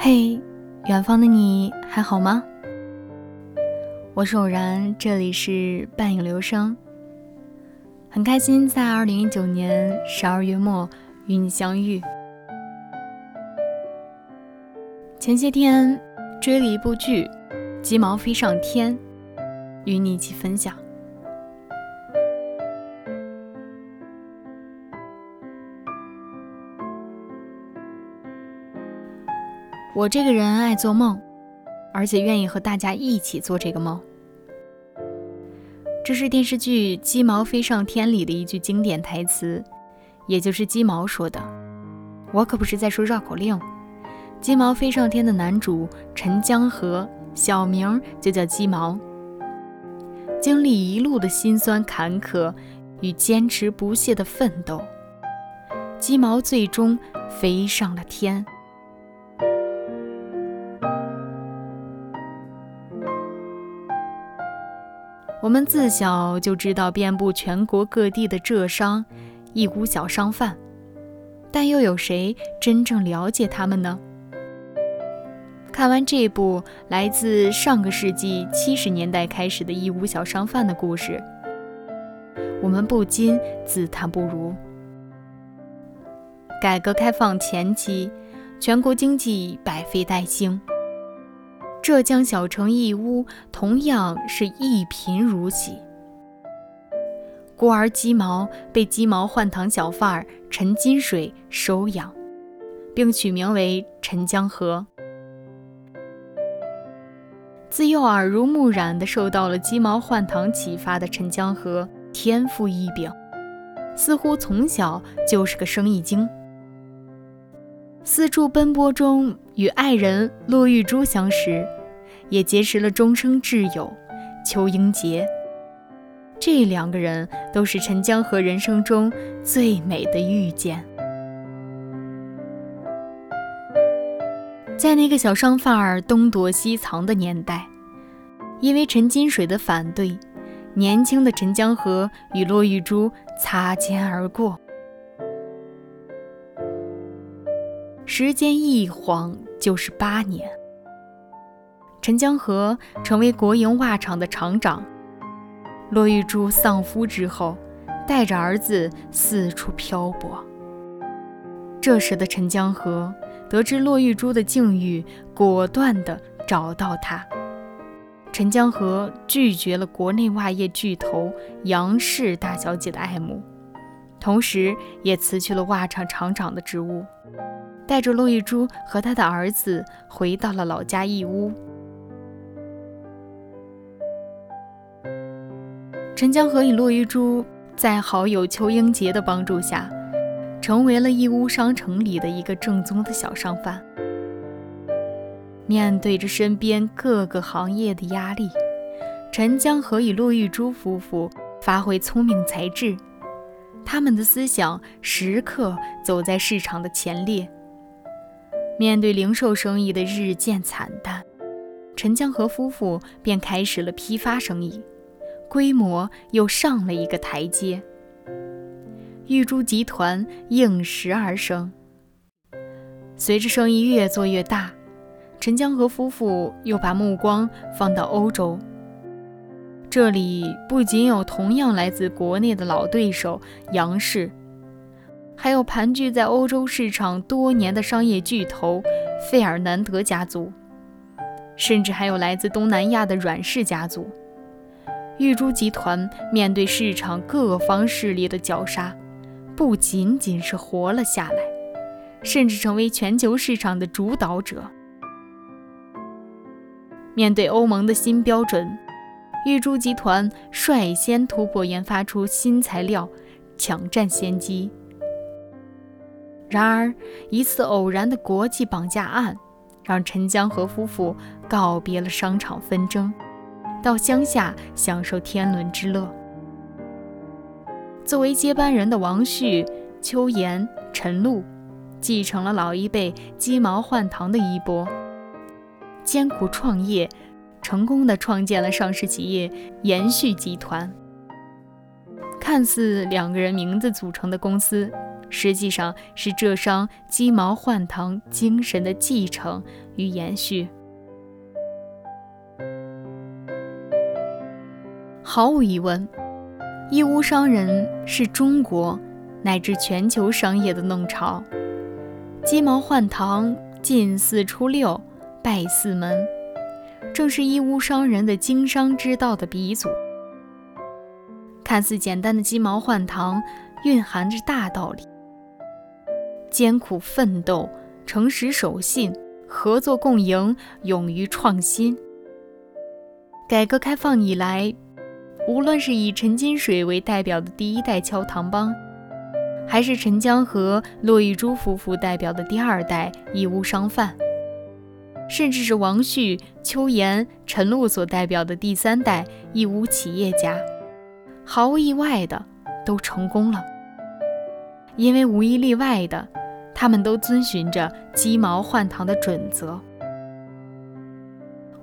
嘿，远方的你还好吗？我是偶然，这里是半影流声。很开心在二零一九年十二月末与你相遇。前些天追了一部剧《鸡毛飞上天》，与你一起分享。我这个人爱做梦，而且愿意和大家一起做这个梦。这是电视剧《鸡毛飞上天》里的一句经典台词，也就是鸡毛说的。我可不是在说绕口令。《鸡毛飞上天》的男主陈江河，小名就叫鸡毛，经历一路的辛酸坎坷与坚持不懈的奋斗，鸡毛最终飞上了天。我们自小就知道遍布全国各地的浙商、义乌小商贩，但又有谁真正了解他们呢？看完这部来自上个世纪七十年代开始的义乌小商贩的故事，我们不禁自叹不如。改革开放前期，全国经济百废待兴。浙江小城义乌同样是一贫如洗，孤儿鸡毛被鸡毛换糖小贩儿陈金水收养，并取名为陈江河。自幼耳濡目染地受到了鸡毛换糖启发的陈江河，天赋异禀，似乎从小就是个生意精。四处奔波中，与爱人骆玉珠相识。也结识了终生挚友邱英杰，这两个人都是陈江河人生中最美的遇见。在那个小商贩儿东躲西藏的年代，因为陈金水的反对，年轻的陈江河与骆玉珠擦肩而过。时间一晃就是八年。陈江河成为国营袜厂的厂长，骆玉珠丧夫之后，带着儿子四处漂泊。这时的陈江河得知骆玉珠的境遇，果断地找到她。陈江河拒绝了国内袜业巨头杨氏大小姐的爱慕，同时也辞去了袜厂厂长的职务，带着骆玉珠和他的儿子回到了老家义乌。陈江河与骆玉珠在好友邱英杰的帮助下，成为了义乌商城里的一个正宗的小商贩。面对着身边各个行业的压力，陈江河与骆玉珠夫妇发挥聪明才智，他们的思想时刻走在市场的前列。面对零售生意的日渐惨淡，陈江河夫妇便开始了批发生意。规模又上了一个台阶，玉珠集团应时而生。随着生意越做越大，陈江河夫妇又把目光放到欧洲。这里不仅有同样来自国内的老对手杨氏，还有盘踞在欧洲市场多年的商业巨头费尔南德家族，甚至还有来自东南亚的阮氏家族。玉珠集团面对市场各方势力的绞杀，不仅仅是活了下来，甚至成为全球市场的主导者。面对欧盟的新标准，玉珠集团率先突破，研发出新材料，抢占先机。然而，一次偶然的国际绑架案，让陈江河夫妇告别了商场纷争。到乡下享受天伦之乐。作为接班人的王旭、邱岩、陈露，继承了老一辈鸡毛换糖的衣钵，艰苦创业，成功的创建了上市企业延续集团。看似两个人名字组成的公司，实际上是浙商鸡毛换糖精神的继承与延续。毫无疑问，义乌商人是中国乃至全球商业的弄潮。鸡毛换糖，进四出六，拜四门，正是义乌商人的经商之道的鼻祖。看似简单的鸡毛换糖，蕴含着大道理：艰苦奋斗、诚实守信、合作共赢、勇于创新。改革开放以来，无论是以陈金水为代表的第一代敲糖帮，还是陈江河骆玉珠夫妇代表的第二代义乌商贩，甚至是王旭、邱岩、陈露所代表的第三代义乌企业家。毫无意外的，都成功了，因为无一例外的，他们都遵循着鸡毛换糖的准则。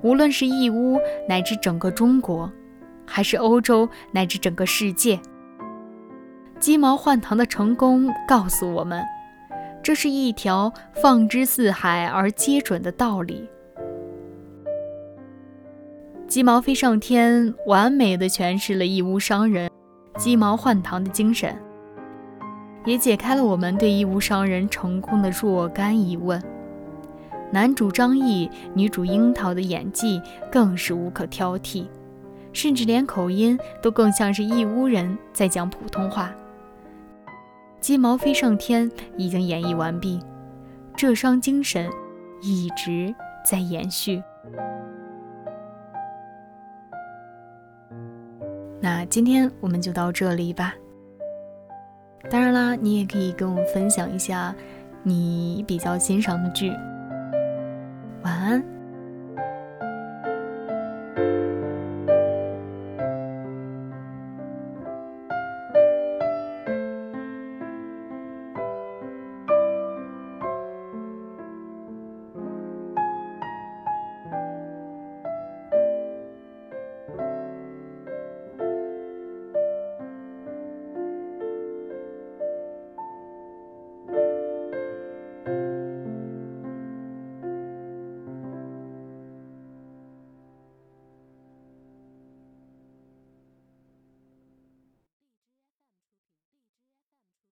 无论是义乌乃至整个中国，还是欧洲乃至整个世界，鸡毛换糖的成功告诉我们，这是一条放之四海而皆准的道理。鸡毛飞上天，完美的诠释了义乌商人鸡毛换糖的精神，也解开了我们对义乌商人成功的若干疑问。男主张毅、女主樱桃的演技更是无可挑剔，甚至连口音都更像是义乌人在讲普通话。鸡毛飞上天已经演绎完毕，浙商精神一直在延续。那今天我们就到这里吧。当然啦，你也可以跟我分享一下你比较欣赏的剧。晚安。